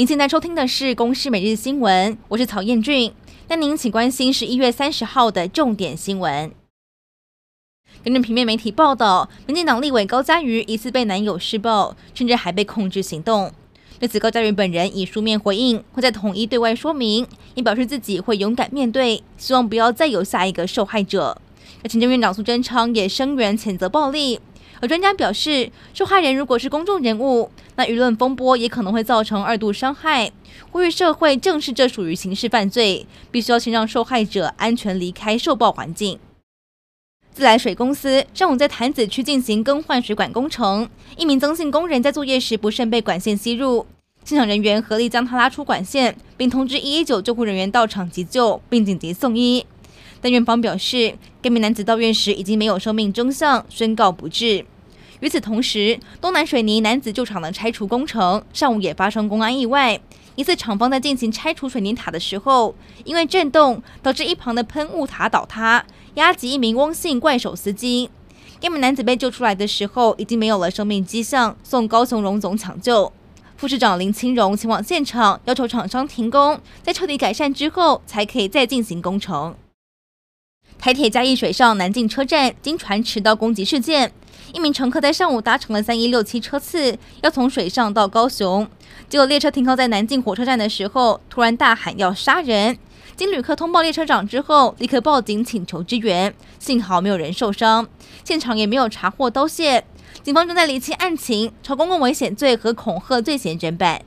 您现在收听的是《公视每日新闻》，我是曹彦俊。那您请关心十一月三十号的重点新闻。根据平面媒体报道，民进党立委高嘉瑜疑似被男友施暴，甚至还被控制行动。对此，高嘉瑜本人以书面回应，会再统一对外说明，也表示自己会勇敢面对，希望不要再有下一个受害者。而行政院长苏贞昌也声援谴责暴力。而专家表示，受害人如果是公众人物，那舆论风波也可能会造成二度伤害。呼吁社会正视这属于刑事犯罪，必须要先让受害者安全离开受暴环境。自来水公司上午在潭子区进行更换水管工程，一名增姓工人在作业时不慎被管线吸入，现场人员合力将他拉出管线，并通知一一九救护人员到场急救，并紧急送医。但院方表示，该名男子到院时已经没有生命征象，宣告不治。与此同时，东南水泥男子旧厂的拆除工程上午也发生公安意外，一次厂方在进行拆除水泥塔的时候，因为震动导致一旁的喷雾塔倒塌，压及一名翁姓怪手司机。该名男子被救出来的时候，已经没有了生命迹象，送高雄荣总抢救。副市长林清荣前往现场，要求厂商停工，在彻底改善之后，才可以再进行工程。台铁嘉义水上南靖车站经传迟到攻击事件，一名乘客在上午搭乘了三一六七车次，要从水上到高雄，结果列车停靠在南靖火车站的时候，突然大喊要杀人。经旅客通报列车长之后，立刻报警请求支援，幸好没有人受伤，现场也没有查获刀械。警方正在厘清案情，朝公共危险罪和恐吓罪嫌侦办。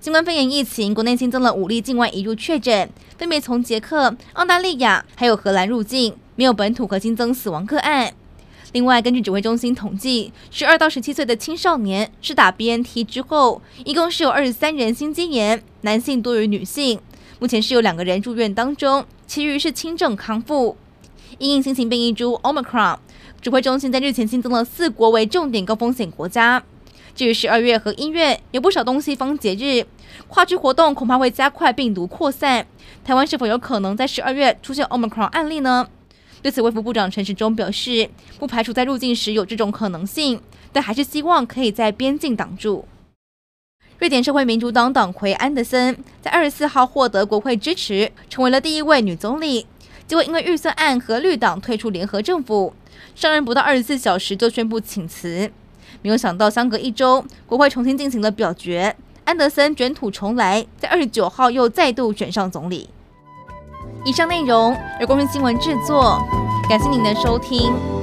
新冠肺炎疫情，国内新增了五例境外移入确诊，分别从捷克、澳大利亚还有荷兰入境，没有本土和新增死亡个案。另外，根据指挥中心统计，十二到十七岁的青少年施打 BNT 之后，一共是有二十三人心肌炎，男性多于女性。目前是有两个人住院当中，其余是轻症康复。因应新型变异株 Omicron，指挥中心在日前新增了四国为重点高风险国家。至于十二月和一月，有不少东西方节日，跨区活动恐怕会加快病毒扩散。台湾是否有可能在十二月出现 Omicron 案例呢？对此，卫福部长陈时中表示，不排除在入境时有这种可能性，但还是希望可以在边境挡住。瑞典社会民主党党魁安德森在二十四号获得国会支持，成为了第一位女总理。结果因为预算案和绿党退出联合政府，上任不到二十四小时就宣布请辞。没有想到，相隔一周，国会重新进行了表决，安德森卷土重来，在二十九号又再度选上总理。以上内容由公视新闻制作，感谢您的收听。